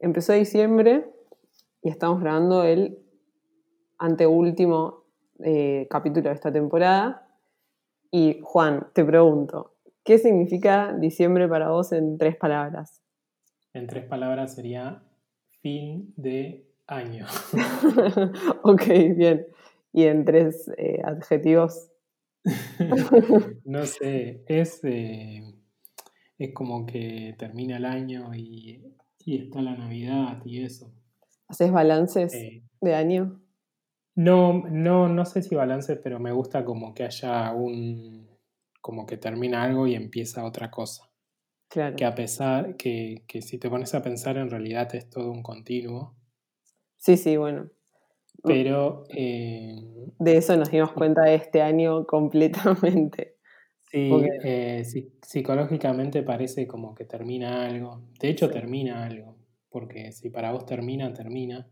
empezó diciembre y estamos grabando el anteúltimo eh, capítulo de esta temporada. Y Juan, te pregunto, ¿qué significa diciembre para vos en tres palabras? En tres palabras sería fin de año. ok, bien. ¿Y en tres eh, adjetivos? no sé, es, eh, es como que termina el año y, está la Navidad y eso. ¿Haces balances de año? No, no, no sé si balance, pero me gusta como que haya un, como que termina algo y empieza otra cosa. Claro. Que a pesar, que, que si te pones a pensar, en realidad es todo un continuo. Sí, sí, bueno. Pero... Eh, de eso nos dimos cuenta este año completamente. Sí, eh, psicológicamente parece como que termina algo. De hecho, termina algo. Porque si para vos termina, termina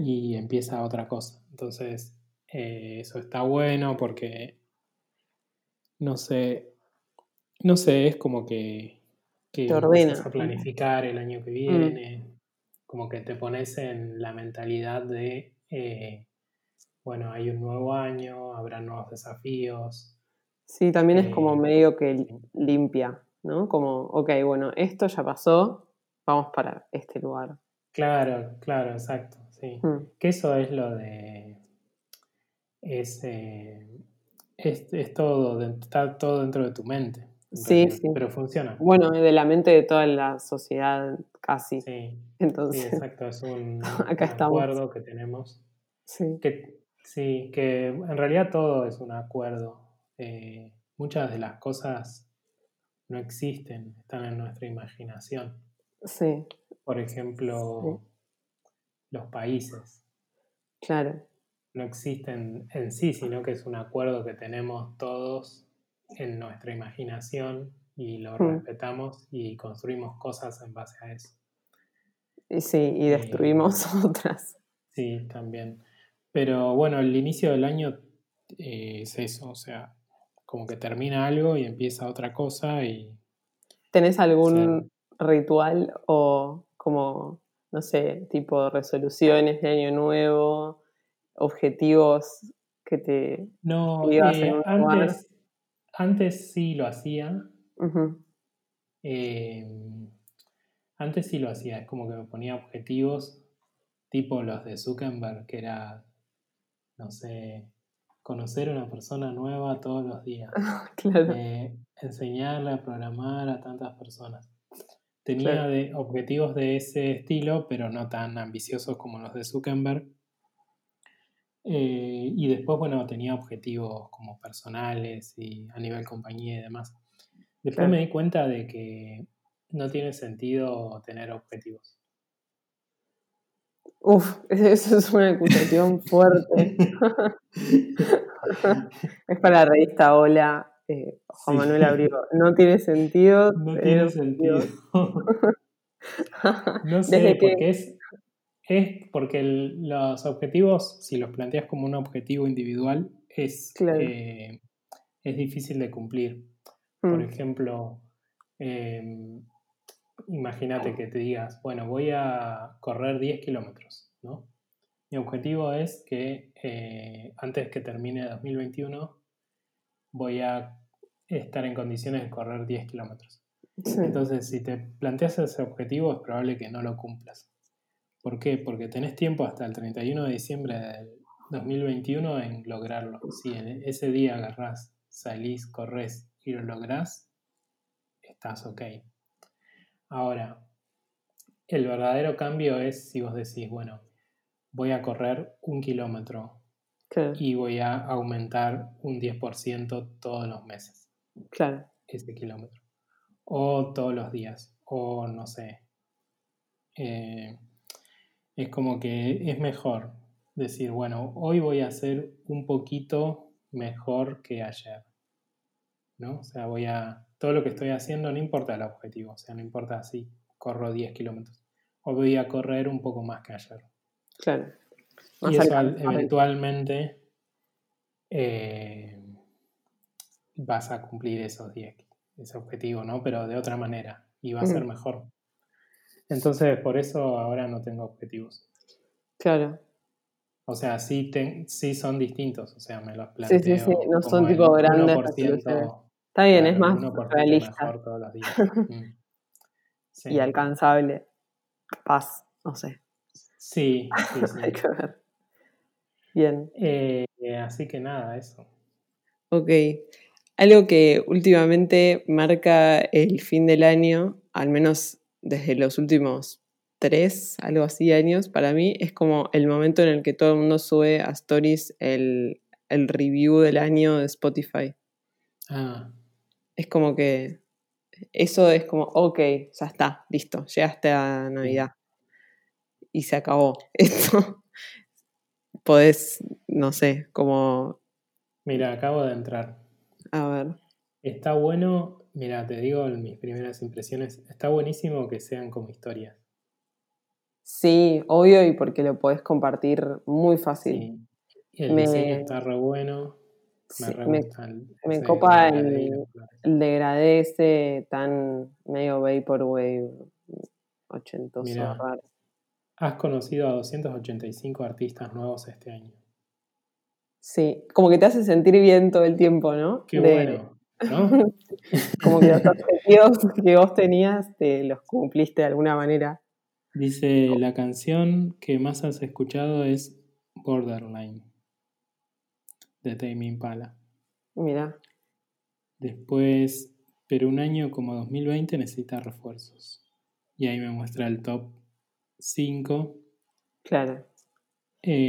y empieza otra cosa. Entonces, eh, eso está bueno porque, no sé, no sé, es como que, que te a planificar el año que mm. viene, como que te pones en la mentalidad de, eh, bueno, hay un nuevo año, habrá nuevos desafíos. Sí, también es como eh, medio que limpia, ¿no? Como, ok, bueno, esto ya pasó, vamos para este lugar. Claro, claro, exacto. Sí. Mm. Que eso es lo de. Es, es, todo, está todo dentro de tu mente. Sí, sí. Pero funciona. Bueno, de la mente de toda la sociedad casi. Sí. Entonces. Sí, exacto. Es un, acuerdo que tenemos. Sí. Que, sí, que en realidad todo es un acuerdo. Eh, muchas de las cosas no existen, están en nuestra imaginación. Sí. Por ejemplo, los países. Claro. No existen en sí, sino que es un acuerdo que tenemos todos en nuestra imaginación y lo hmm. respetamos y construimos cosas en base a eso. Y sí, y eh, destruimos otras. Sí, también. Pero bueno, el inicio del año eh, es eso, o sea, como que termina algo y empieza otra cosa y... ¿Tenés algún ritual o como no sé, tipo resoluciones de año nuevo, objetivos que te no, eh, antes, antes sí lo hacía. Em, antes sí lo hacía, es como que me ponía objetivos tipo los de Zuckerberg, que era, no sé, conocer a una persona nueva todos los días. claro. Eh, enseñarle a programar a tantas personas. Tenía de objetivos de ese estilo, pero no tan ambiciosos como los de Zuckerberg. Eh, y después, bueno, tenía objetivos como personales y a nivel compañía y demás. Después me di cuenta de que no tiene sentido tener objetivos. Uf, eso es una acusación fuerte. es para la revista Hola eh, Juan Manuel Abrigo. No tiene sentido. No tiene sentido. no sé, porque es, es porque los objetivos, si los planteas como un objetivo individual, es, eh, es difícil de cumplir. Por mm. ejemplo, em, imagínate que te digas, bueno, voy a correr 10 kilómetros, ¿no? Mi objetivo es que eh, antes que termine 2021 voy a estar en condiciones de correr 10 kilómetros. Entonces, si te planteas ese objetivo, es probable que no lo cumplas. ¿Por qué? Porque tenés tiempo hasta el 31 de diciembre del 2021 en lograrlo. Si en ese día agarrás, salís, corres y lo lográs, estás ok. Ahora, el verdadero cambio es si vos decís, bueno, voy a correr un kilómetro y voy a aumentar un 10% todos los meses. Claro. Ese kilómetro. O todos los días. O no sé. Eh, es como que es mejor decir, bueno, hoy voy a hacer un poquito mejor que ayer. ¿No? O sea, voy a. Todo lo que estoy haciendo no importa el objetivo. O sea, no importa si corro 10 kilómetros. O voy a correr un poco más que ayer. Claro y eso eventualmente eh, vas a cumplir esos 10, ese objetivo, ¿no? Pero de otra manera y va a ser mm. mejor. Entonces, por eso ahora no tengo objetivos. Claro. O sea, sí, sí son distintos, o sea, me los planteo. Sí, sí, sí, no son tipo grandes Está bien, es más realista. Mm. Y alcanzable. Paz, no sé. Sí, sí, sí. Hay que ver. Bien. Eh, así que nada, eso. Ok. Algo que últimamente marca el fin del año, al menos desde los últimos tres, algo así, años, para mí es como el momento en el que todo el mundo sube a Stories el, review del año de Spotify. Ah. Es como que eso es como, ok, ya está, listo, llegaste a Navidad. Y se acabó esto. Podés, no sé, como... Mira, acabo de entrar. A ver. Está bueno, mira, te digo mis primeras impresiones, está buenísimo que sean como historias. Sí, obvio, y porque lo podés compartir muy fácil. Y el diseño está re bueno. Me, copa el, degradé ese tan medio vaporwave ochentoso raro. Has conocido a 285 artistas nuevos este año. Sí, como que te hace sentir bien todo el tiempo, ¿no? Qué bueno, ¿no? como que los objetivos que vos tenías te los cumpliste de alguna manera. Dice, la canción que más has escuchado es Borderline, de Tame Impala. Mira. Después, pero un año como 2020 necesita refuerzos. Y ahí me muestra el top 5. Claro. Eh,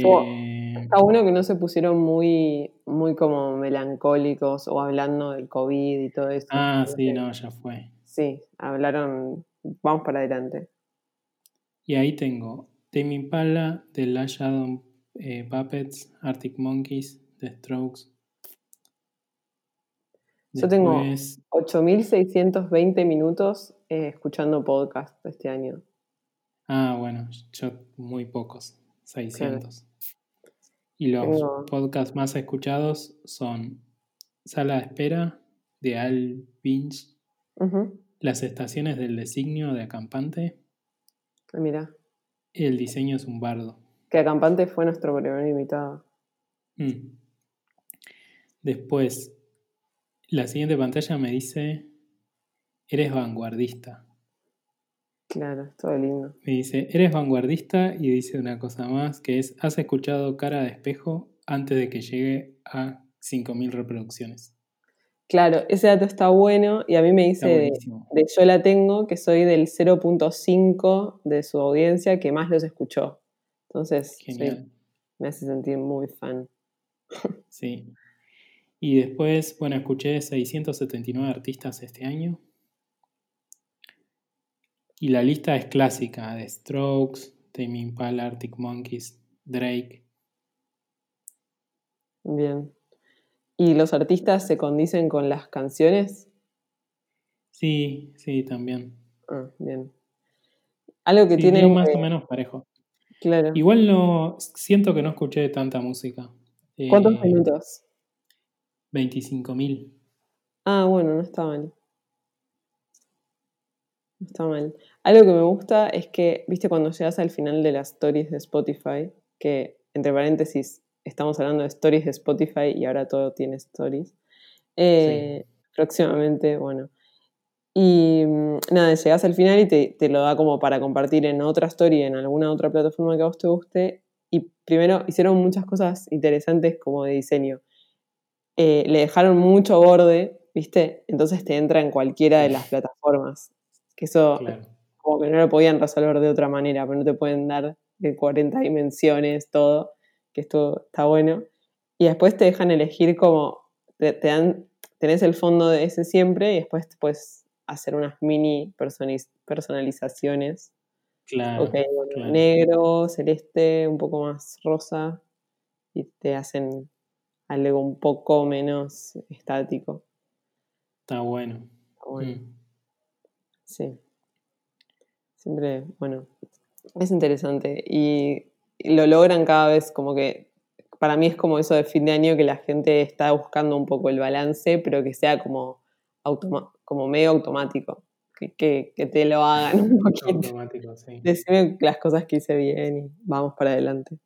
está bueno que no se pusieron muy, muy como melancólicos o hablando del COVID y todo eso. Ah, sí, no, ya fue. Sí, hablaron, vamos para adelante. Y ahí tengo Tame Impala, The Lash Adam eh, Puppets, Arctic Monkeys, The Strokes. Yo tengo 8.620 minutos eh, escuchando podcast este año. Ah, bueno, yo muy pocos, 600. Y los podcasts más escuchados son Sala de Espera, de Al Binge, Las Estaciones del Designio de Acampante, Ah, mira. El diseño es un bardo. Que Acampante fue nuestro primer invitado. Mm. Después, la siguiente pantalla me dice, eres vanguardista. Claro, todo lindo. Me dice, eres vanguardista y dice una cosa más, que es, has escuchado cara de espejo antes de que llegue a 5.000 reproducciones. Claro, ese dato está bueno y a mí me dice de, yo la tengo que soy del 0.5 de su audiencia que más los escuchó. Entonces, me hace sentir muy fan. Sí. Y después, bueno, escuché 679 artistas este año. Y la lista es clásica de Strokes, Tame Impala, Arctic Monkeys, Drake. Bien. ¿Y los artistas se condicen con las canciones? Sí, sí, también. Ah, bien. Algo que tiene. más o menos parejo. Claro. Igual no. Siento que no escuché tanta música. ¿Cuántos eh, minutos? 25.000. Ah, bueno, no está mal. No está mal. Algo que me gusta es que, viste, cuando llegas al final de las stories de Spotify, que entre paréntesis estamos hablando de stories de Spotify y ahora todo tiene stories. Eh, próximamente, bueno. Y mm, nada, llegas al final y te, lo da como para compartir en otra story, en alguna otra plataforma que a vos te guste. Y primero hicieron muchas cosas interesantes como de diseño. Eh, le dejaron mucho borde, ¿viste? Entonces te entra en cualquiera de las plataformas. Que eso como que no lo podían resolver de otra manera, pero no te pueden dar de 40 dimensiones, todo que esto está bueno. Y después te dejan elegir como, te, dan, tenés el fondo de ese siempre y después puedes hacer unas mini personalizaciones. Claro, Negro, celeste, un poco más rosa y te hacen algo un poco menos estático. Está bueno. Mm. Sí. Siempre, bueno, es interesante. Y lo logran cada vez como que para mí es como eso de fin de año que la gente está buscando un poco el balance, pero que sea como, como medio automático. que, te lo hagan un poquito. Decime las cosas que hice bien y vamos para adelante.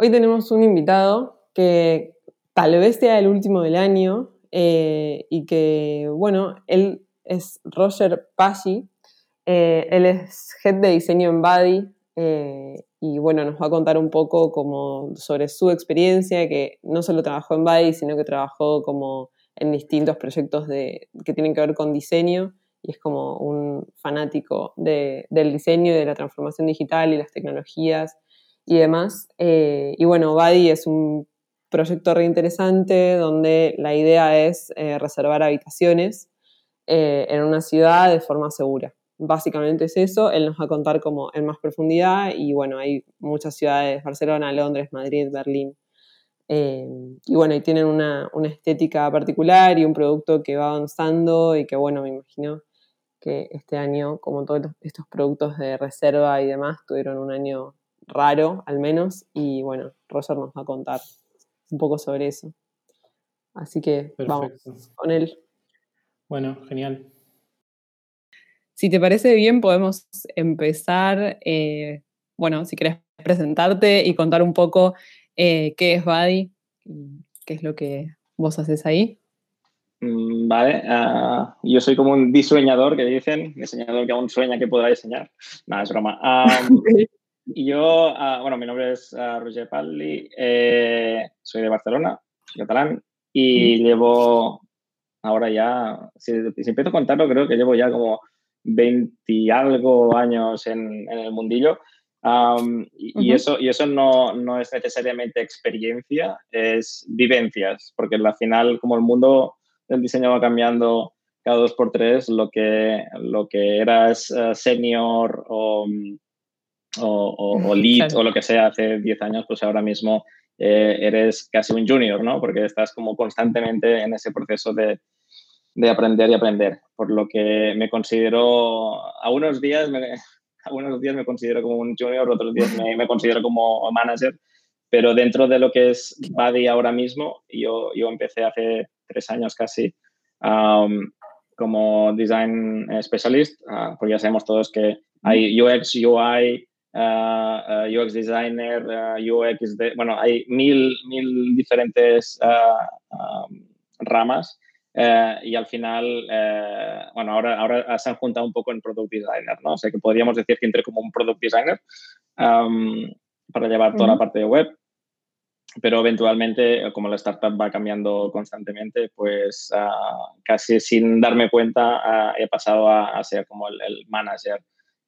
Hoy tenemos un invitado que tal vez sea el último del año eh, y que, bueno, él es Roger Paggi, eh, él es head de diseño en Buddy eh, y, bueno, nos va a contar un poco como sobre su experiencia, que no solo trabajó en Buddy, sino que trabajó como en distintos proyectos de, que tienen que ver con diseño y es como un fanático del diseño y de la transformación digital y las tecnologías y demás. Eh, y bueno, Badi es un proyecto reinteresante donde la idea es eh, reservar habitaciones eh, en una ciudad de forma segura. Básicamente es eso, él nos va a contar como en más profundidad y bueno, hay muchas ciudades, Barcelona, Londres, Madrid, Berlín. y bueno, y tienen una, una, estética particular y un producto que va avanzando y que bueno, me imagino que este año, como todos estos productos de reserva y demás, tuvieron un año raro al menos, y bueno, Roger nos va a contar un poco sobre eso. Así que vamos con él. Bueno, genial. Si te parece bien, podemos empezar, eh, bueno, si querés presentarte y contar un poco eh, qué es Buddy, qué es lo que vos haces ahí. Mm, vale, ah, yo soy como un diseñador que dicen, diseñador que aún sueña que podrá diseñar. Nada, es broma. Yo, ah, bueno, mi nombre es uh, Roger Palli, eh, soy de Barcelona, catalán, y llevo ahora ya, si, empiezo a contarlo, creo que llevo ya como 20 y algo años en, el mundillo. y, eso, y eso no, no, es necesariamente experiencia, es vivencias, porque al final, como el mundo del diseño va cambiando cada dos por tres, lo que, lo que eras uh, senior o o, lead o lo que sea hace 10 años, pues ahora mismo eh, eres casi un junior, ¿no? Porque estás como constantemente en ese proceso de, de aprender y aprender. Por lo que me considero, a unos días me, a días me considero como un junior, otros días me, me considero como manager, pero dentro de lo que es Buddy ahora mismo, yo, yo empecé hace tres años casi como design specialist, uh, porque ya sabemos todos que hay UX, UI, uh, UX designer, UX, de, bueno, hay mil, mil diferentes um, ramas y al final, bueno, ahora, ahora se han juntado un poco en product designer, ¿no? O sea que podríamos decir que entré como un product designer um, para llevar toda la parte de web pero eventualmente, como la startup va cambiando constantemente, pues casi sin darme cuenta he pasado a, ser como el, el manager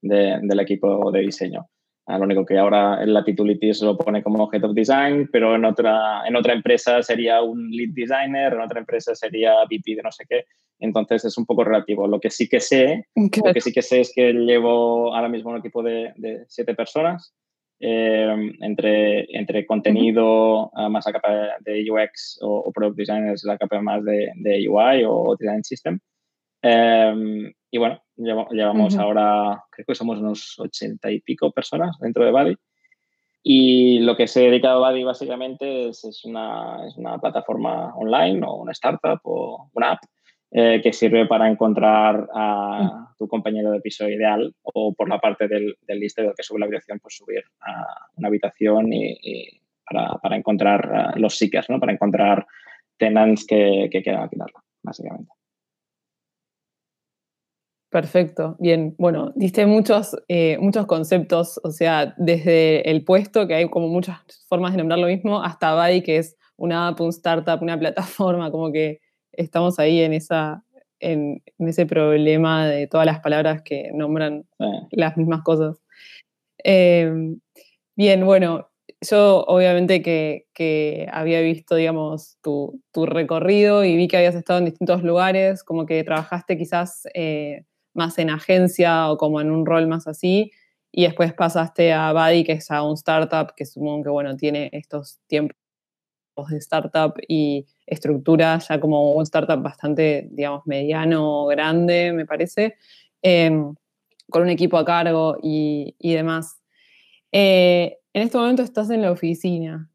del equipo de diseño. Ah, lo único que ahora en la Titulitis lo pone como Head of Design, pero en otra, en otra empresa sería un Lead Designer, en otra empresa sería VP de no sé qué. Entonces es un poco relativo. Lo que sí que sé, lo que sí que sé es que llevo ahora mismo un equipo de, de siete personas, eh, entre, entre contenido ah, más la capa de UX o, Product Designers, la capa más de, de UI o Design System. Eh, y bueno, llevamos ahora, creo que somos unos ochenta y pico personas dentro de Buddy. Y lo que se dedica a Buddy básicamente es, es, una, es, una, plataforma online o una startup o una app eh, que sirve para encontrar a tu compañero de piso ideal o por la parte del, del listado que sube la habitación, pues subir a una habitación y, para, para, encontrar los seekers, ¿no? para encontrar tenants que, que quieran alquilarla, básicamente. Perfecto, bien. Bueno, diste muchos, eh, muchos conceptos, o sea, desde el puesto, que hay como muchas formas de nombrar lo mismo, hasta Buddy, que es una app, un startup, una plataforma, como que estamos ahí en, esa, en, ese problema de todas las palabras que nombran las mismas cosas. Em, bien, bueno, yo obviamente que, había visto, digamos, tu, recorrido y vi que habías estado en distintos lugares, como que trabajaste quizás... Eh, más en agencia o como en un rol más así. y después pasaste a Buddy, que es a un startup que supongo que, bueno, tiene estos tiempos de startup y estructura ya como un startup bastante, digamos, mediano, grande, me parece, em, con un equipo a cargo y, demás. Eh, en este momento estás en la oficina.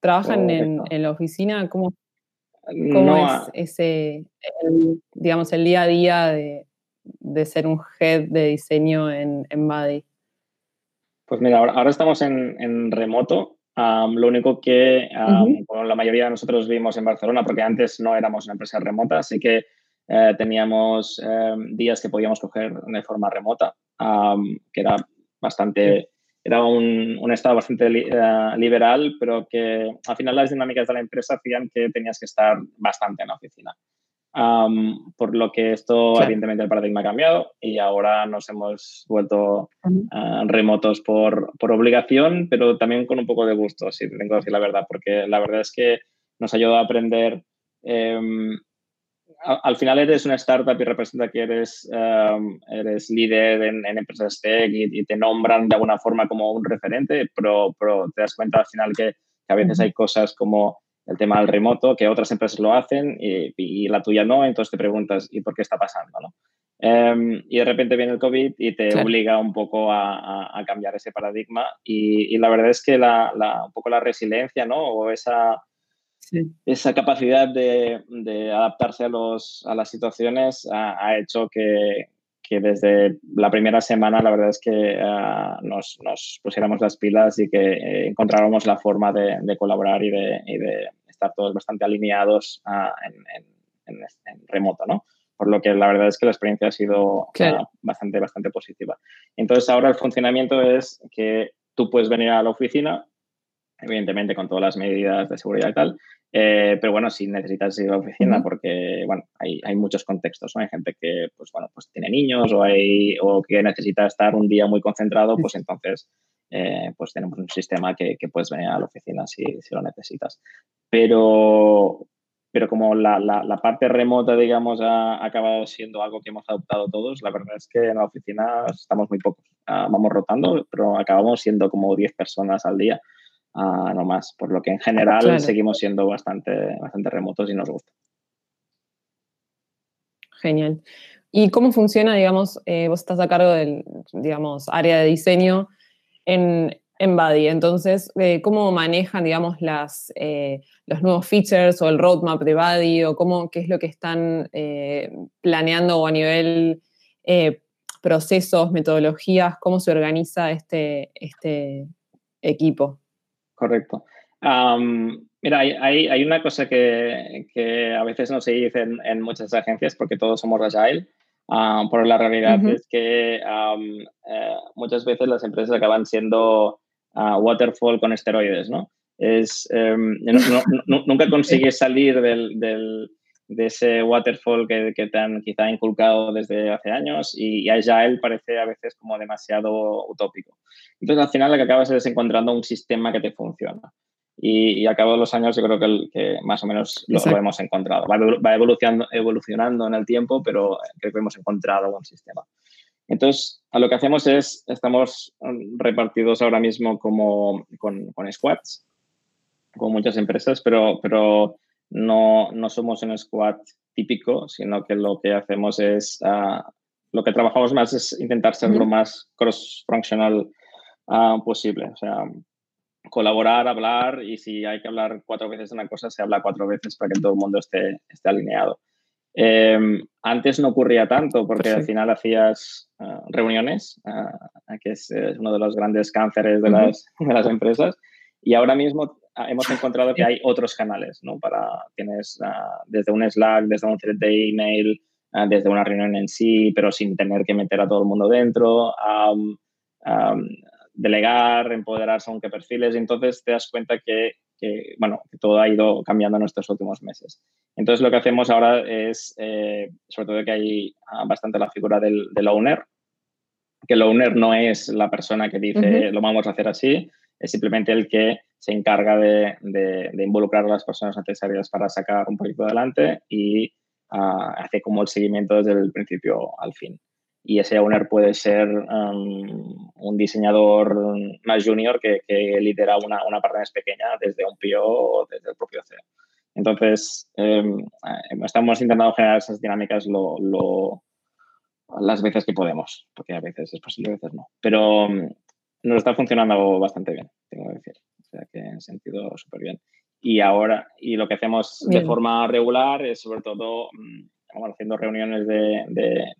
¿Trabajan en, la oficina? ¿Cómo, cómo es ese, digamos, el día a día de, ser un head de diseño en, en Buddy? Pues mira, ahora, estamos en, remoto. lo único que la mayoría de nosotros vivimos en Barcelona porque antes no éramos una empresa remota, así que eh, teníamos em, días que podíamos coger de forma remota, que era bastante, era un, un estado bastante eh, liberal, pero que al final las dinámicas de la empresa hacían que tenías que estar bastante en la oficina por lo que esto, evidentemente, el paradigma ha cambiado y ahora nos hemos vuelto ah, remotos por, por, obligación, pero también con un poco de gusto, si tengo que decir la verdad, porque la verdad es que nos ayuda a aprender. Em, al final eres una startup y representa que eres, eres líder en, empresas tech y, te nombran de alguna forma como un referente, pero, pero te das cuenta al final que, que a veces hay cosas como el tema del remoto, que otras empresas lo hacen y, la tuya no, entonces te preguntas, ¿y por qué está pasando? ¿no? Em, y de repente viene el COVID y te obliga un poco a, cambiar ese paradigma y, la verdad es que la, un poco la resiliencia, ¿no? O esa, esa capacidad de, adaptarse a, los, a las situaciones ha, hecho que, que, desde la primera semana la verdad es que ah, nos, nos, pusiéramos las pilas y que eh, encontráramos la forma de, de colaborar y de, y de, estar todos bastante alineados ah, en, remoto, ¿no? Por lo que la verdad es que la experiencia ha sido ah, bastante, bastante positiva. Entonces ahora el funcionamiento es que tú puedes venir a la oficina, evidentemente con todas las medidas de seguridad y tal, eh, pero bueno, si necesitas ir a la oficina, porque bueno, hay, hay, muchos contextos, ¿no? Hay gente que, pues bueno, pues tiene niños o, hay, o que necesita estar un día muy concentrado, pues entonces eh, pues tenemos un sistema que, que, puedes venir a la oficina si, si lo necesitas. Pero, pero como la, la, parte remota, digamos, ha, acabado siendo algo que hemos adoptado todos, la verdad es que en la oficina estamos muy pocos. Ah, vamos rotando, pero acabamos siendo como 10 personas al día, uh, no más. Por lo que en general seguimos siendo bastante, bastante remotos y nos gusta. Genial. ¿Y cómo funciona, digamos, eh, vos estás a cargo del, digamos, área de diseño en, en. Entonces, eh, ¿cómo manejan, digamos, las, eh, los nuevos features o el roadmap de Buddy o cómo, qué es lo que están eh, planeando o a nivel procesos, metodologías, cómo se organiza este, este equipo? Correcto. mira, hay, hay, una cosa que, que, a veces no se dice en, en muchas agencias porque todos somos agile, Uh, pero la realidad es que muchas veces las empresas acaban siendo waterfall con esteroides, ¿no? Es, em, nunca consigues salir del, del, de ese waterfall que, que, te han quizá inculcado desde hace años y, ya él parece a veces como demasiado utópico. Entonces al final lo que acabas es encontrando un sistema que te funciona. Y, y, a cabo de los años yo creo que, que más o menos lo, hemos encontrado. Va, va evolucionando, evolucionando en el tiempo, pero creo que hemos encontrado un sistema. Entonces, a lo que hacemos es, estamos um, repartidos ahora mismo como con, con squads, con muchas empresas, pero, pero no, no, somos un squad típico, sino que lo que hacemos es, uh, lo que trabajamos más es intentar ser lo más cross-functional uh, posible. O sea, colaborar, hablar y si hay que hablar cuatro veces de una cosa, se habla cuatro veces para que todo el mundo esté, esté alineado. Em, antes no ocurría tanto porque al final hacías ah, reuniones, ah, que es, uno de los grandes cánceres de, las, de, las, empresas, y ahora mismo hemos encontrado que hay otros canales, ¿no? Para, tienes desde un Slack, desde un thread de email, desde una reunión en sí, pero sin tener que meter a todo el mundo dentro, delegar, empoderar según qué perfiles, y entonces te das cuenta que que, bueno, que todo ha ido cambiando en estos últimos meses. Entonces, lo que hacemos ahora es, eh, sobre todo que hay ah, bastante la figura del, del, owner, que el owner no es la persona que dice lo vamos a hacer así, es simplemente el que se encarga de, de, involucrar a las personas necesarias para sacar un proyecto adelante y uh, hace como el seguimiento desde el principio al fin. Y ese owner puede ser um, un diseñador más junior que, lidera una, una, parte más pequeña desde un PO o desde el propio CEO. Entonces, em, eh, estamos intentando generar esas dinámicas lo, las veces que podemos, porque a veces es posible, a veces no. Pero um, nos está funcionando bastante bien, tengo que decir. O sea que en sentido súper bien. Y ahora, y lo que hacemos de forma regular es sobre todo haciendo reuniones de,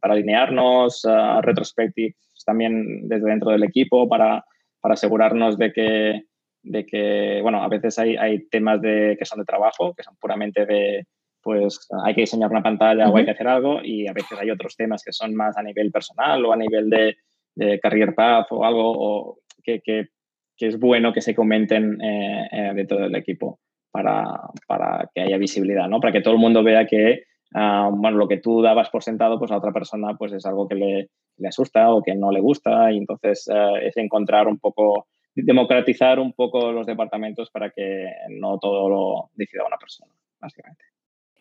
para alinearnos, uh, retrospectives también desde dentro del equipo para, para asegurarnos de que, de que, bueno, a veces hay, hay temas de, que son de trabajo, que son puramente de, pues hay que diseñar una pantalla o hay que hacer algo y a veces hay otros temas que son más a nivel personal o a nivel de, de career path o algo o que, que, que, es bueno que se comenten eh, eh, dentro del equipo para, para, que haya visibilidad, ¿no? Para que todo el mundo vea que Ah, bueno, lo que tú dabas por sentado, pues a otra persona pues es algo que le, le asusta o que no le gusta y entonces eh, es encontrar un poco, democratizar un poco los departamentos para que no todo lo decida una persona, básicamente.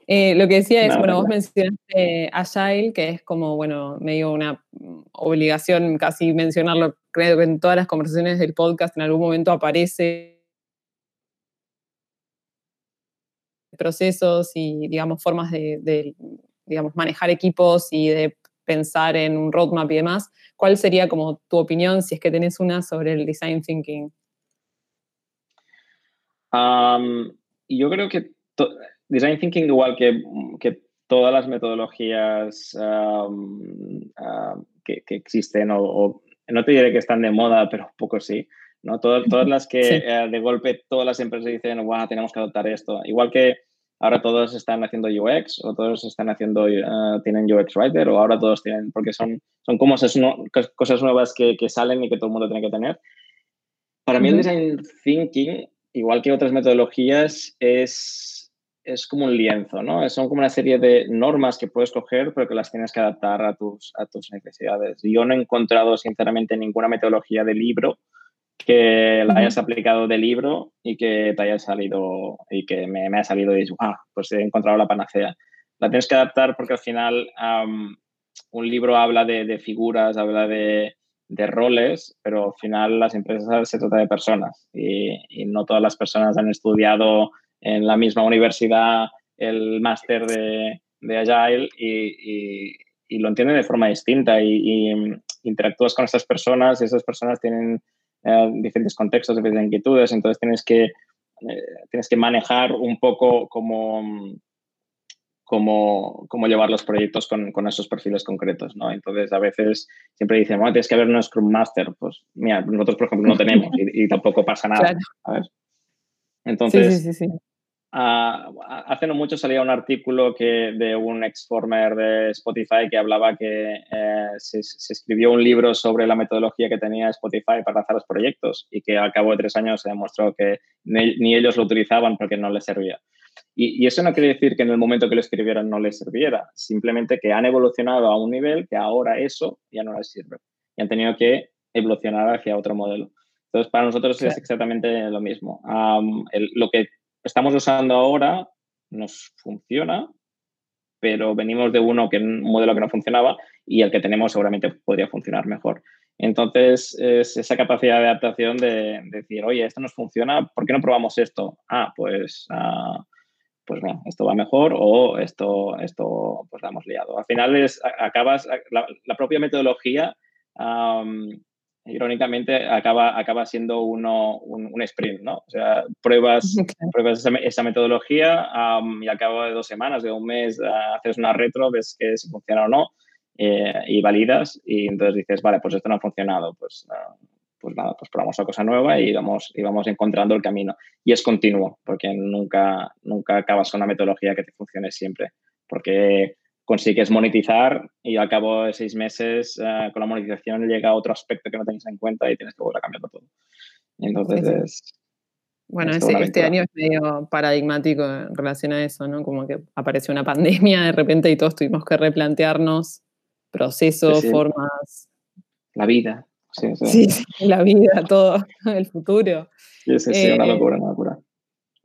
Eh, lo que decía es, bueno, vos mencionaste Agile, que es como, bueno, medio una obligación casi mencionarlo, creo que en todas las conversaciones del podcast en algún momento aparece procesos y, digamos, formas de, digamos, manejar equipos y de pensar en un roadmap y demás. ¿Cuál sería como tu opinión, si es que tenés una, sobre el design thinking? yo creo que design thinking, igual que, que todas las metodologías que, que, existen, o, no te diré que están de moda, pero un poco sí, ¿no? Todas, todas las que eh, de golpe todas las empresas dicen, wow, tenemos que adoptar esto. Igual que ahora todos están haciendo UX o todos están haciendo, eh, tienen UX Writer o ahora todos tienen, porque son, son como cosas, cosas nuevas que, que, salen y que todo el mundo tiene que tener. Para mí el design thinking, igual que otras metodologías, es, es como un lienzo, ¿no? Son como una serie de normas que puedes coger, pero que las tienes que adaptar a tus, a tus necesidades. Yo no he encontrado, sinceramente, ninguna metodología de libro que la hayas aplicado de libro y que te haya salido y que me, me haya salido y dices, ah, pues he encontrado la panacea. La tienes que adaptar porque al final un libro habla de, de figuras, habla de, de, roles, pero al final las empresas se trata de personas y, y, no todas las personas han estudiado en la misma universidad el máster de, de, Agile y, y, y, lo entienden de forma distinta y, interactúas con estas personas y esas personas tienen eh, diferentes contextos, diferentes inquietudes, entonces tienes que, eh, tienes que manejar un poco cómo, cómo, cómo llevar los proyectos con, con, esos perfiles concretos, ¿no? Entonces, a veces siempre dicen, bueno, tienes que haber un Scrum Master. Pues, mira, nosotros, por ejemplo, no tenemos y, tampoco pasa nada, Entonces, sí, sí, sí, Uh, hace no mucho salía un artículo que, de un ex former de Spotify que hablaba que eh, se, escribió un libro sobre la metodología que tenía Spotify para hacer los proyectos y que al cabo de tres años se demostró que ni, ellos lo utilizaban porque no les servía. Y, y, eso no quiere decir que en el momento que lo escribieran no les sirviera, simplemente que han evolucionado a un nivel que ahora eso ya no les sirve y han tenido que evolucionar hacia otro modelo. Entonces, para nosotros es exactamente lo mismo. lo que estamos usando ahora nos funciona, pero venimos de uno que un modelo que no funcionaba y el que tenemos seguramente podría funcionar mejor. Entonces, es esa capacidad de adaptación de, decir, oye, esto nos funciona, ¿por qué no probamos esto? Ah, pues, ah, pues no, esto va mejor o esto, esto pues la hemos liado. Al final es, acabas, la, propia metodología irónicamente acaba, acaba siendo uno, un, sprint, ¿no? O sea, pruebas, pruebas esa, metodología y al cabo de dos semanas, de un mes, ah, haces una retro, ves que si funciona o no eh, y validas y entonces dices, vale, pues esto no ha funcionado, pues, ah, pues nada, pues probamos otra cosa nueva y vamos, y vamos encontrando el camino. Y es continuo, porque nunca, nunca acabas con una metodología que te funcione siempre, porque consigues monetizar y al cabo de seis meses eh, con la monetización llega otro aspecto que no tenías en cuenta y tienes que volver a cambiarlo todo. Entonces Bueno, este año es medio paradigmático en relación a eso, ¿no? Como que apareció una pandemia de repente y todos tuvimos que replantearnos procesos, formas. La vida. Sí, sí. la vida, todo, el futuro. Sí, sí, sí, una eh, locura, una.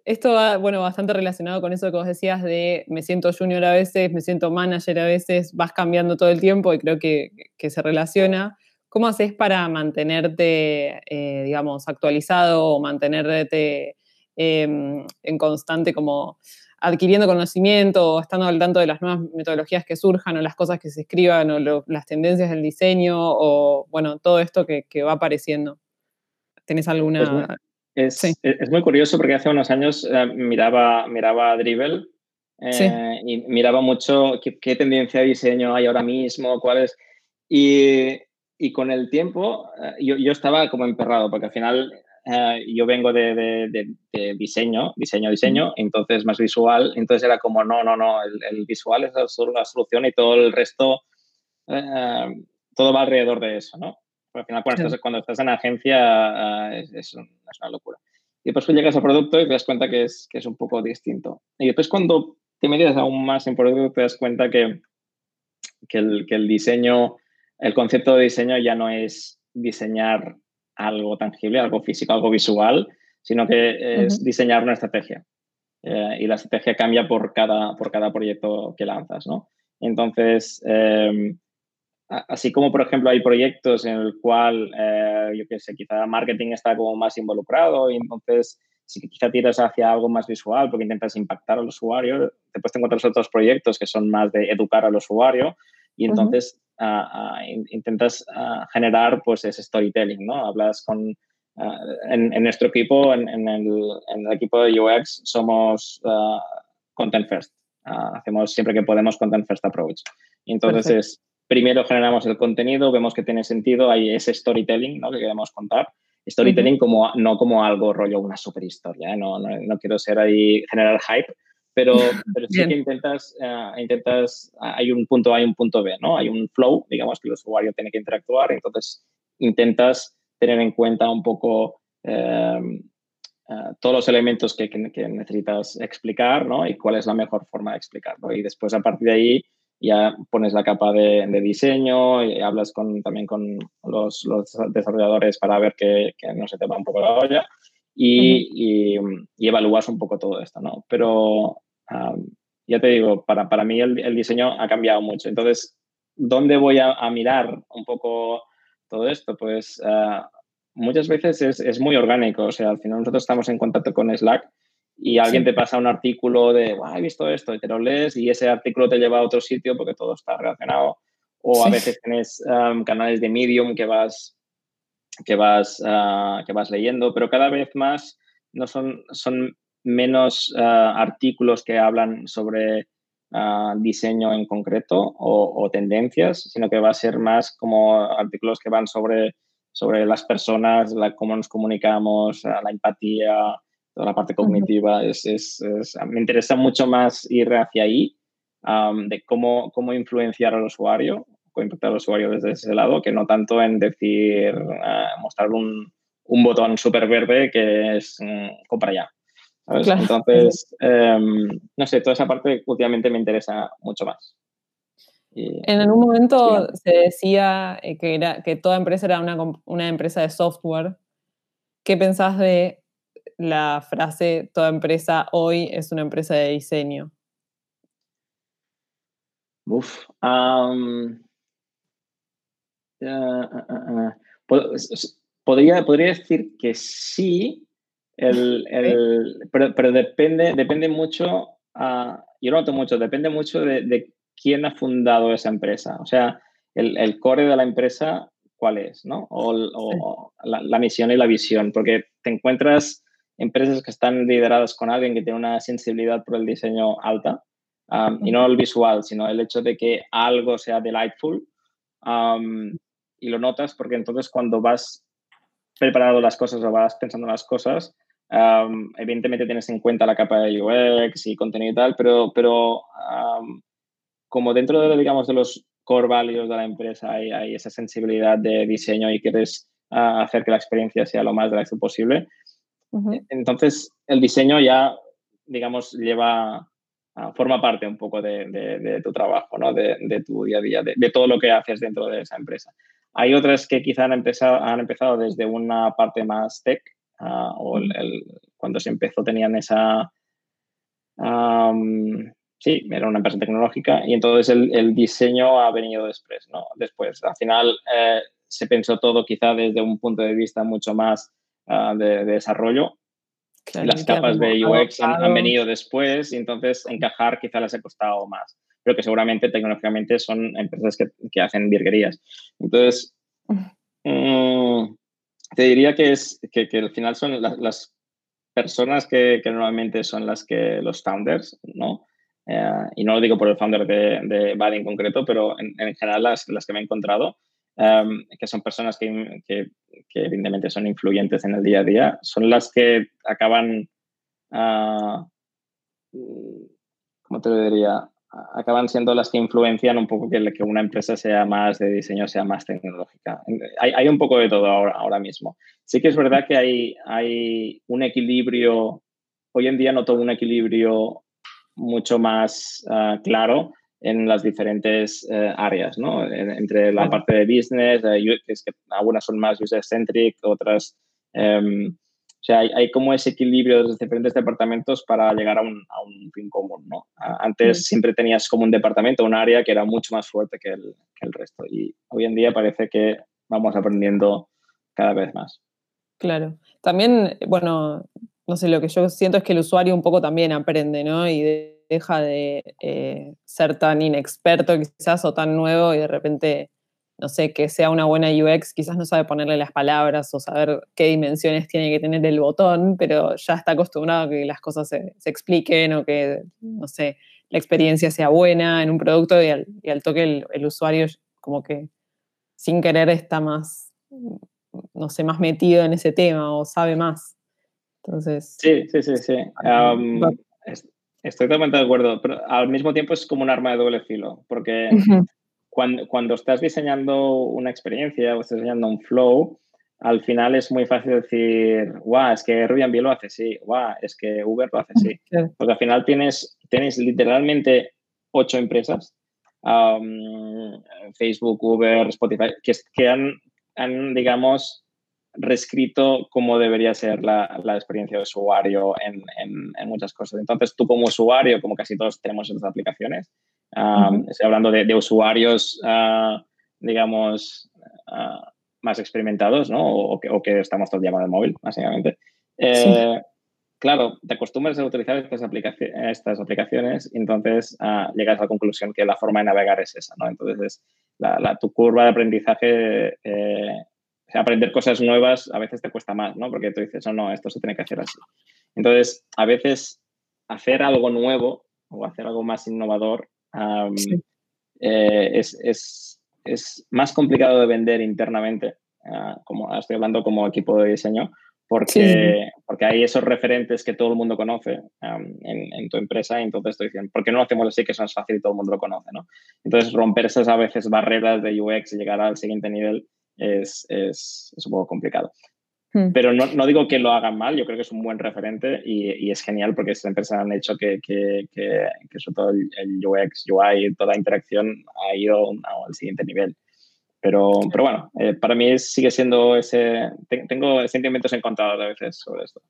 Esto va, bueno, bastante relacionado con eso que vos decías de me siento junior a veces, me siento manager a veces, vas cambiando todo el tiempo y creo que, se relaciona. ¿Cómo haces para mantenerte, eh, digamos, actualizado o mantenerte em, en constante como adquiriendo conocimiento o estando al tanto de las nuevas metodologías que surjan o las cosas que se escriban o las tendencias del diseño o, bueno, todo esto que, va apareciendo? ¿Tenés alguna...? Es, es, muy curioso porque hace unos años eh, miraba, miraba Dribble eh, y miraba mucho qué, tendencia de diseño hay ahora mismo, cuáles... Y, y con el tiempo eh, yo, yo, estaba como emperrado porque al final eh, yo vengo de, de, diseño, diseño, diseño, entonces más visual, entonces era como, no, no, no, el, visual es la, solución y todo el resto, todo va alrededor de eso, ¿no? Al final cuando, estás, cuando estás en agencia es, es, una locura. Y después llegas al producto y te das cuenta que es, que es un poco distinto. Y después cuando te metes aún más en producto te das cuenta que, que, el, que el diseño, el concepto de diseño ya no es diseñar algo tangible, algo físico, algo visual, sino que es diseñar una estrategia. Eh, y la estrategia cambia por cada, por cada proyecto que lanzas, ¿no? Entonces, em, así como, por ejemplo, hay proyectos en el cual, eh, yo qué sé, quizá marketing está como más involucrado y entonces si quizá tiras hacia algo más visual porque intentas impactar al usuario, después te encuentras otros proyectos que son más de educar al usuario y entonces intentas generar pues ese storytelling, ¿no? Hablas con, en, nuestro equipo, en, el, equipo de UX, somos content first. hacemos siempre que podemos content first approach. Y entonces es, primero generamos el contenido, vemos que tiene sentido, hay ese storytelling ¿no? que queremos contar. Storytelling como, no como algo rollo, una super historia, ¿eh? no, no, no, quiero ser ahí, generar hype, pero, pero sí que intentas, eh, intentas, hay un punto A y un punto B, ¿no? Hay un flow, digamos, que el usuario tiene que interactuar, entonces intentas tener en cuenta un poco eh, eh, todos los elementos que, que, necesitas explicar, ¿no? Y cuál es la mejor forma de explicarlo. Y después, a partir de ahí, ya pones la capa de, de diseño y hablas con, también con los, los, desarrolladores para ver que, que, no se te va un poco la olla y, y, y, evalúas un poco todo esto, ¿no? Pero ya te digo, para, para mí el, el, diseño ha cambiado mucho. Entonces, ¿dónde voy a, a mirar un poco todo esto? Pues ah, muchas veces es, es, muy orgánico. O sea, al final nosotros estamos en contacto con Slack y alguien te pasa un artículo de, he visto esto, y te lo lees y ese artículo te lleva a otro sitio porque todo está relacionado. O a veces tienes canales de Medium que vas, que, vas, uh, que vas leyendo, pero cada vez más no son, son menos eh, artículos que hablan sobre eh, diseño en concreto o, tendencias, sino que va a ser más como artículos que van sobre, sobre las personas, la, cómo nos comunicamos, la empatía, toda la parte cognitiva. Es, es, me interesa mucho más ir hacia ahí, de cómo, cómo influenciar al usuario, cómo impactar al usuario desde ese lado, que no tanto en decir, mostrar un, un botón súper verde que es mm, compra ya. Entonces, em, no sé, toda esa parte últimamente me interesa mucho más. en algún momento se decía eh, que, era, que toda empresa era una, una empresa de software. ¿Qué pensás de la frase toda empresa hoy es una empresa de diseño? Uf. Um, podría, podría decir que sí, el, el, pero, pero, depende, depende mucho, yo noto mucho, depende mucho de, de, quién ha fundado esa empresa. O sea, el, el core de la empresa, ¿cuál es? ¿no? O, o la, la, misión y la visión, porque te encuentras empresas que están lideradas con alguien que tiene una sensibilidad por el diseño alta, um, y no el visual, sino el hecho de que algo sea delightful. Um, y lo notas porque entonces cuando vas preparando las cosas o vas pensando las cosas, evidentemente tienes en cuenta la capa de UX y contenido y tal, pero, pero como dentro de, digamos, de los core values de la empresa hay, hay esa sensibilidad de diseño y quieres uh, hacer que la experiencia sea lo más directa posible, entonces el diseño ya, digamos, lleva, uh, forma parte un poco de, de, tu trabajo, ¿no? de, de, tu día a día, de, todo lo que haces dentro de esa empresa. Hay otras que quizá han empezado, han empezado desde una parte más tech, ah, o el, cuando se empezó tenían esa... sí, era una empresa tecnológica y entonces el, diseño ha venido después, ¿no? Después, al final eh, se pensó todo quizá desde un punto de vista mucho más ah, de, desarrollo. las capas de UX han, venido después y entonces encajar quizá les ha costado más. Pero que seguramente tecnológicamente son empresas que, que hacen virguerías. Entonces, mm, te diría que, es, que, que al final son las personas que, que, normalmente son las que los founders, ¿no? Eh, y no lo digo por el founder de, de Bad en concreto, pero en, en general las, las, que me he encontrado, Em, que son personas que, que, evidentemente son influyentes en el día a día, son las que acaban, uh, ¿cómo te lo diría? Acaban siendo las que influencian un poco que, que una empresa sea más de diseño, sea más tecnológica. Hay, hay un poco de todo ahora, ahora mismo. Sí que es verdad que hay, hay un equilibrio, hoy en día noto un equilibrio mucho más uh, claro en las diferentes eh, áreas, ¿no? entre la parte de business, eh, es que algunas son más user-centric, otras... Em, o sea, hay, como ese equilibrio de los diferentes departamentos para llegar a un, a un fin común, ¿no? Antes siempre tenías como un departamento, un área que era mucho más fuerte que el, que el resto y hoy en día parece que vamos aprendiendo cada vez más. Claro. También, bueno, no sé, lo que yo siento es que el usuario un poco también aprende, ¿no? Y deja de eh, ser tan inexperto quizás o tan nuevo y de repente, no sé, que sea una buena UX, quizás no sabe ponerle las palabras o saber qué dimensiones tiene que tener el botón, pero ya está acostumbrado a que las cosas se, expliquen o que, no sé, la experiencia sea buena en un producto y al, toque el, el usuario como que sin querer está más, no sé, más metido en ese tema o sabe más. Entonces. Sí, sí, sí, sí. Estoy totalmente de acuerdo, pero al mismo tiempo es como un arma de doble filo, porque cuando, cuando estás diseñando una experiencia o estás diseñando un flow, al final es muy fácil decir, guau, es que Airbnb lo hace así, guau, es que Uber lo hace así. Porque al final tienes, tienes literalmente ocho empresas, Facebook, Uber, Spotify, que, que han, han, digamos, reescrito cómo debería ser la, la experiencia de usuario en, en, muchas cosas. Entonces, tú como usuario, como casi todos tenemos estas aplicaciones, estoy hablando de, de usuarios, uh, digamos, uh, más experimentados, ¿no? O, que, o, que, estamos todo el día con el móvil, básicamente. Eh, claro, te acostumbras a utilizar estas, aplicaciones, estas aplicaciones y entonces uh, llegas a la conclusión que la forma de navegar es esa, ¿no? Entonces, la, la, tu curva de aprendizaje eh, aprender cosas nuevas a veces te cuesta más, ¿no? Porque tú dices, oh, no, esto se tiene que hacer así. Entonces, a veces hacer algo nuevo o hacer algo más innovador eh, es, es, es, más complicado de vender internamente, uh, como estoy hablando como equipo de diseño, porque, porque hay esos referentes que todo el mundo conoce en, en, tu empresa y entonces estoy diciendo, ¿por qué no lo hacemos así que es fácil y todo el mundo lo conoce? ¿no? Entonces, romper esas a veces barreras de UX y llegar al siguiente nivel es, es, es un poco complicado. Hmm. Pero no, no, digo que lo hagan mal, yo creo que es un buen referente y, y es genial porque estas empresas han hecho que, que, que, que sobre todo el, el, UX, UI, toda la interacción ha ido al siguiente nivel. Pero, pero bueno, eh, para mí sigue siendo ese... Tengo sentimientos encontrados a veces sobre esto.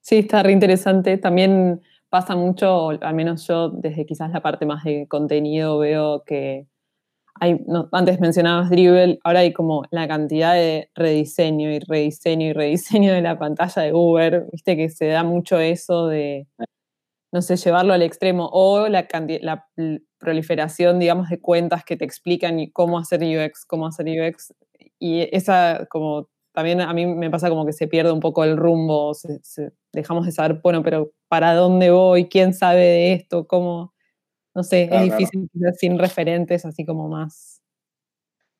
Sí, está re interesante. También pasa mucho, al menos yo desde quizás la parte más de contenido veo que antes mencionabas Dribble, ahora hay como la cantidad de rediseño y rediseño y rediseño de la pantalla de Uber, viste que se da mucho eso de, no sé, llevarlo al extremo, o la, la proliferación, digamos, de cuentas que te explican cómo hacer UX, cómo hacer UX, y esa como también a mí me pasa como que se pierde un poco el rumbo, dejamos de saber, bueno, pero ¿para dónde voy? ¿Quién sabe de esto? ¿Cómo? No sé, es difícil sin referentes así como más,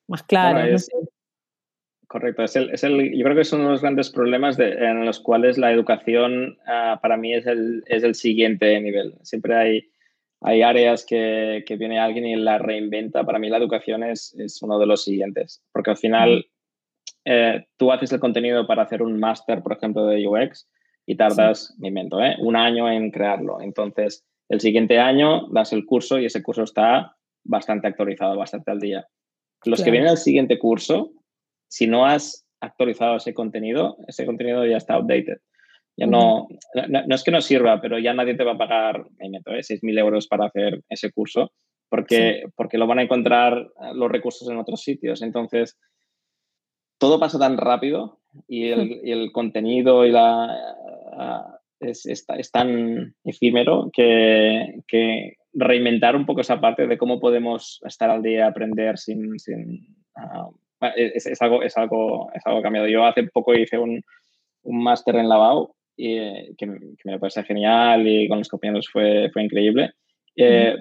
más claros. Correcto, es el, es el, yo creo que es uno de los grandes problemas de, en los cuales la educación uh, para mí es el, es el siguiente nivel. Siempre hay, hay áreas que, que, viene alguien y la reinventa. Para mí la educación es, es uno de los siguientes, porque al final eh, tú haces el contenido para hacer un máster, por ejemplo, de UX y tardas, sí. me invento, ¿eh? un año en crearlo. Entonces, el siguiente año das el curso y ese curso está bastante actualizado, bastante al día. Los claro. que vienen al siguiente curso, si no has actualizado ese contenido, ese contenido ya está updated. Ya no, no, es que no sirva, pero ya nadie te va a pagar, me meto, ¿eh? 6.000 euros para hacer ese curso, porque, porque lo van a encontrar eh, los recursos en otros sitios. Entonces, todo pasa tan rápido y el, y el contenido y la, es, es, tan efímero que, que, reinventar un poco esa parte de cómo podemos estar al día, aprender sin... sin ah, es, es, algo, es, algo, es algo cambiado. Yo hace poco hice un, un máster en lavado y, que, que, me parece genial y con los compañeros fue, fue increíble. Eh,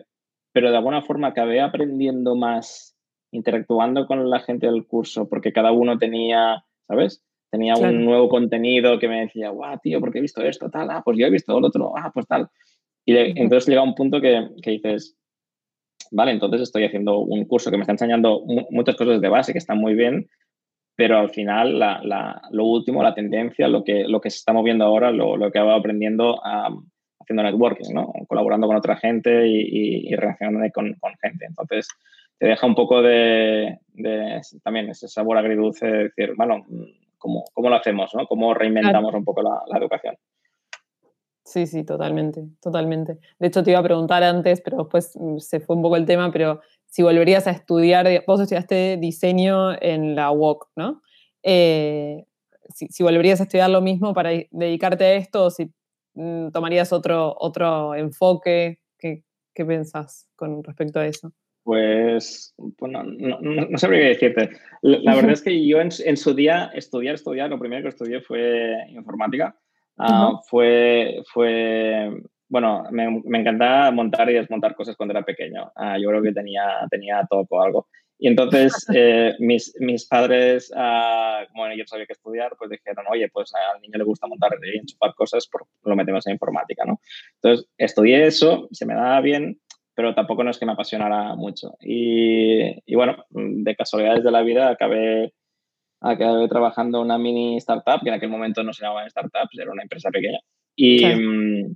pero de alguna forma acabé aprendiendo más interactuando con la gente del curso porque cada uno tenía, ¿sabes? Tenía un nuevo contenido que me decía, guau, tío, porque he visto esto, tal, ah, pues yo he visto lo otro, ah, pues tal. Y entonces llega un punto que, que, dices, vale, entonces estoy haciendo un curso que me está enseñando muchas cosas de base que están muy bien, pero al final la, la, lo último, la tendencia, lo que, lo que se está moviendo ahora, lo, lo que he haciendo haciendo networking, ¿no? colaborando con otra gente y, y, relacionándome con, con, gente. Entonces, te deja un poco de, de, también ese sabor agridulce de decir, bueno, cómo, cómo lo hacemos, ¿no? Cómo reinventamos un poco la, la, educación. Sí, sí, totalmente, totalmente. De hecho, te iba a preguntar antes, pero después mm, se fue un poco el tema, pero si volverías a estudiar, vos estudiaste diseño en la UOC, ¿no? Eh, si, si, volverías a estudiar lo mismo para dedicarte a esto o si mm, tomarías otro, otro enfoque, ¿qué, ¿qué pensás con respecto a eso? Pues, pues no, no, no, sabría qué decirte. La, verdad es que yo en, en, su día, estudiar, estudiar, lo primero que estudié fue informática. Uh, fue, fue, bueno, me, me, encantaba montar y desmontar cosas cuando era pequeño. Uh, yo creo que tenía, tenía todo algo. Y entonces eh, mis, mis padres, uh, como yo sabía que estudiar, pues dijeron, oye, pues al niño le gusta montar y enchufar cosas, pues lo metemos en informática, ¿no? Entonces estudié eso, se me daba bien, pero tampoco no es que me apasionara mucho. Y, y bueno, de casualidades de la vida acabé, acabé trabajando en una mini startup, que en aquel momento no se llamaba startups, era una empresa pequeña. Y, mm,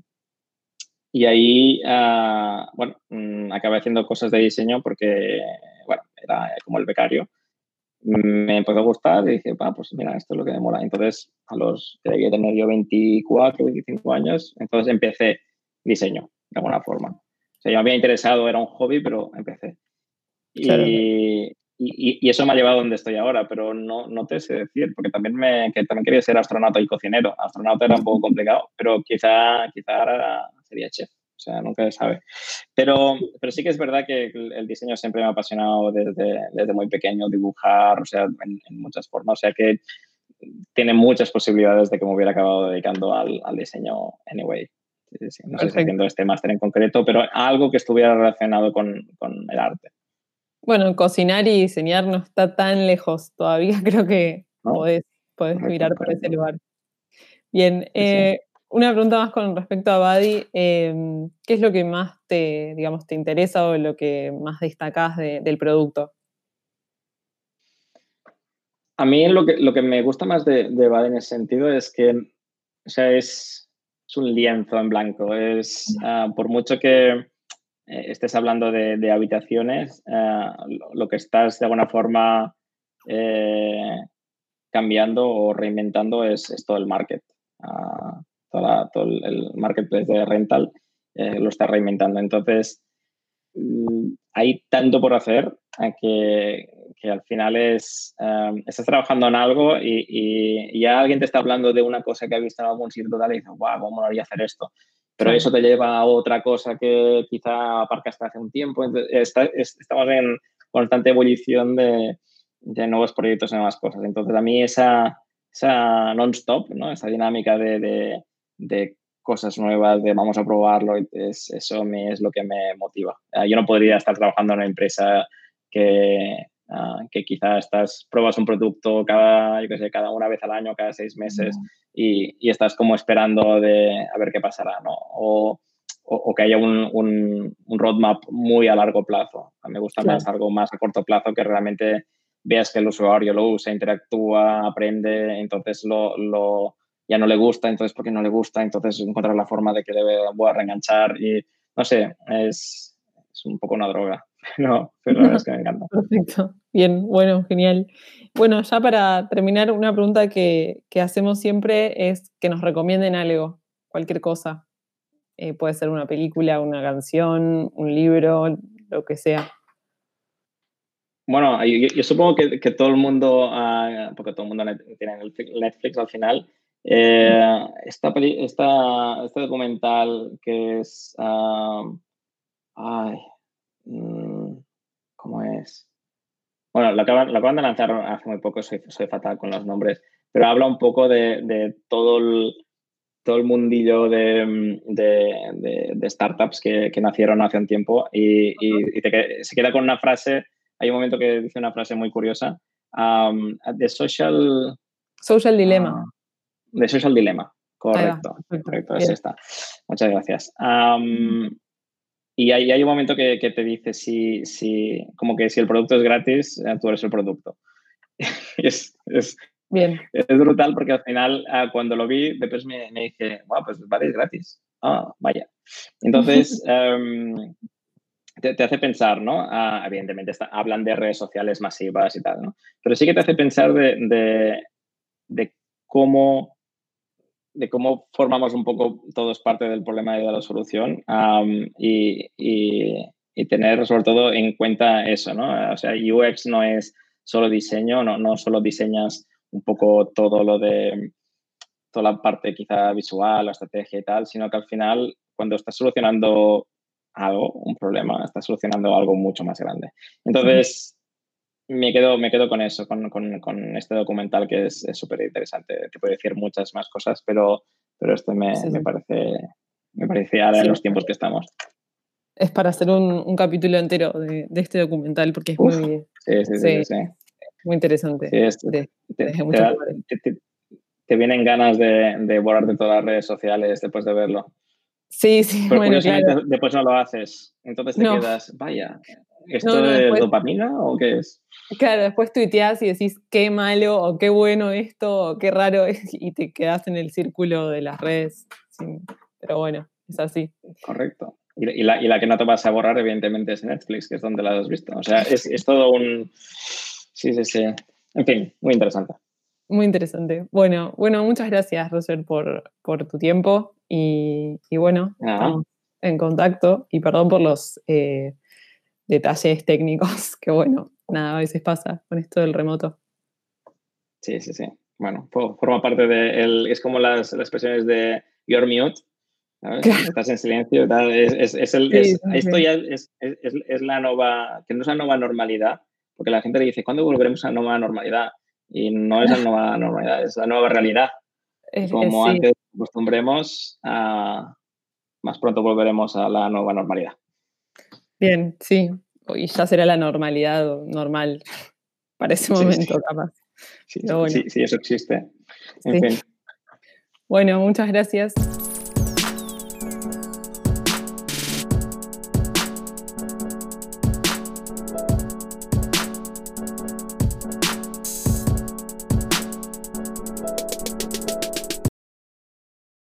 y ahí, uh, bueno, um, acabé haciendo cosas de diseño porque, bueno, era como el becario. Me empezó a gustar y dije, ah, pues mira, esto es lo que me mola. Entonces, a los que debía tener yo 24, 25 años, entonces empecé diseño, de alguna forma. O sea, yo me había interesado, era un hobby, pero empecé. Y, y, y, eso me ha llevado a donde estoy ahora, pero no, no te sé decir, porque también, me, que también quería ser astronauta y cocinero. Astronauta era un poco complicado, pero quizá, quizá ahora sería chef. O sea, nunca se sabe. Pero, pero sí que es verdad que el diseño siempre me ha apasionado desde, desde muy pequeño, dibujar, o sea, en, en, muchas formas. O sea que tiene muchas posibilidades de que me hubiera acabado dedicando al, al diseño anyway no sé si haciendo este máster en concreto, pero algo que estuviera relacionado con, con, el arte. Bueno, cocinar y diseñar no está tan lejos todavía, creo que ¿No? podés, podés mirar por ese lugar. Bien, eh, sí. una pregunta más con respecto a Badi, eh, ¿qué es lo que más te, digamos, te interesa o lo que más destacás de, del producto? A mí lo que, lo que me gusta más de, de Badi en ese sentido es que, o sea, es, es un lienzo en blanco. Es, uh, por mucho que eh, estés hablando de, habitaciones, uh, lo, que estás de alguna forma eh, cambiando o reinventando es, todo el market. Uh, toda, todo el marketplace de rental eh, lo está reinventando. Entonces, mm, hay tanto por hacer que, que al final es, um, estás trabajando en algo y, y, y, ya alguien te está hablando de una cosa que ha visto en algún sitio tal y dices, wow, ¿cómo haría hacer esto? Pero sí. eso te lleva a otra cosa que quizá aparcaste hace un tiempo. Entonces, está, es, estamos en constante ebullición de, de, nuevos proyectos y nuevas cosas. Entonces, a mí esa, esa non-stop, ¿no? esa dinámica de, de, de cosas nuevas, de vamos a probarlo, es, eso me, es lo que me motiva. Uh, yo no podría estar trabajando en una empresa que, Uh, que quizás estás, pruebas un producto cada, yo qué sé, cada una vez al año, cada seis meses mm. y, y, estás como esperando de a ver qué pasará, ¿no? O, o, o que haya un, un, un, roadmap muy a largo plazo. A mí me gusta claro. más algo más a corto plazo que realmente veas que el usuario lo usa, interactúa, aprende, entonces lo, lo ya no le gusta, entonces porque no le gusta, entonces encontrar la forma de que le voy a reenganchar y no sé, es, es un poco una droga, no, pero la verdad es que me encanta. Perfecto. Bien, bueno, genial. Bueno, ya para terminar, una pregunta que, hacemos siempre es que nos recomienden algo, cualquier cosa. Eh, puede ser una película, una canción, un libro, lo que sea. Bueno, yo, supongo que, todo el mundo, ah, porque todo el mundo tiene Netflix al final, eh, esta, este documental que es... Ah, ay, mm, ¿Cómo es? Bueno, lo acaban, de lanzar hace muy poco, soy, soy fatal con los nombres, pero habla un poco de, todo, el, todo el mundillo de, de, startups que, que, nacieron hace un tiempo y, y, se queda con una frase, hay un momento que dice una frase muy curiosa, um, de social... Social Dilemma. de Social Dilemma, correcto, correcto, es esta. Muchas gracias. Um, y hay, hay un momento que, que, te dice si, si, como que si el producto es gratis, eh, tú eres el producto. es, es, Bien. es brutal porque al final, ah, cuando lo vi, después me, me dije, wow, pues vale, es gratis. Ah, vaya. Entonces, em, te, te, hace pensar, ¿no? Ah, evidentemente, hablan de redes sociales masivas y tal, ¿no? Pero sí que te hace pensar de, de, de cómo de cómo formamos un poco todos parte del problema y de la solución y, y, tener sobre todo en cuenta eso, ¿no? O sea, UX no es solo diseño, no, no solo diseñas un poco todo lo de toda la parte quizá visual, la estrategia y tal, sino que al final cuando estás solucionando algo, un problema, estás solucionando algo mucho más grande. Entonces, me quedo, me quedo con eso, con, con, con este documental que es súper interesante. Te puedo decir muchas más cosas, pero, pero esto me, me parece, me parece ahora en los tiempos que estamos. Es para hacer un, un capítulo entero de, de, este documental porque es muy, sí, sí, sí, muy interesante. te, te, vienen ganas de, de borrarte todas las redes sociales después de verlo. Sí, sí, bueno, claro. Después no lo haces. Entonces te quedas, vaya, ¿esto es dopamina o qué es? Claro, después tuiteas y decís qué malo o qué bueno esto o qué raro es y te quedas en el círculo de las redes. pero bueno, es así. Correcto. Y, la, y, la, que no te vas a borrar, evidentemente, es Netflix, que es donde la has visto. O sea, es, es todo un... Sí, sí, sí. En fin, muy interesante. Muy interesante. Bueno, bueno muchas gracias, Roser, por, por tu tiempo y, y bueno, estamos en contacto y perdón por los eh, detalles técnicos, que bueno, nada, a veces pasa con esto del remoto. Sí, sí, sí. Bueno, forma parte de, el, es como las, las expresiones de your mute, Estás en silencio, Es, es, el, esto ya es, es, la nueva, que no es la nueva normalidad, porque la gente le dice, ¿cuándo volveremos a la nueva normalidad? Y no es la nueva normalidad, es la nueva realidad. Como antes acostumbremos, a, más pronto volveremos a la nueva normalidad. Bien, sí. Y ya será la normalidad normal para ese momento, capaz. Sí, sí, eso existe. En fin. Bueno, muchas gracias.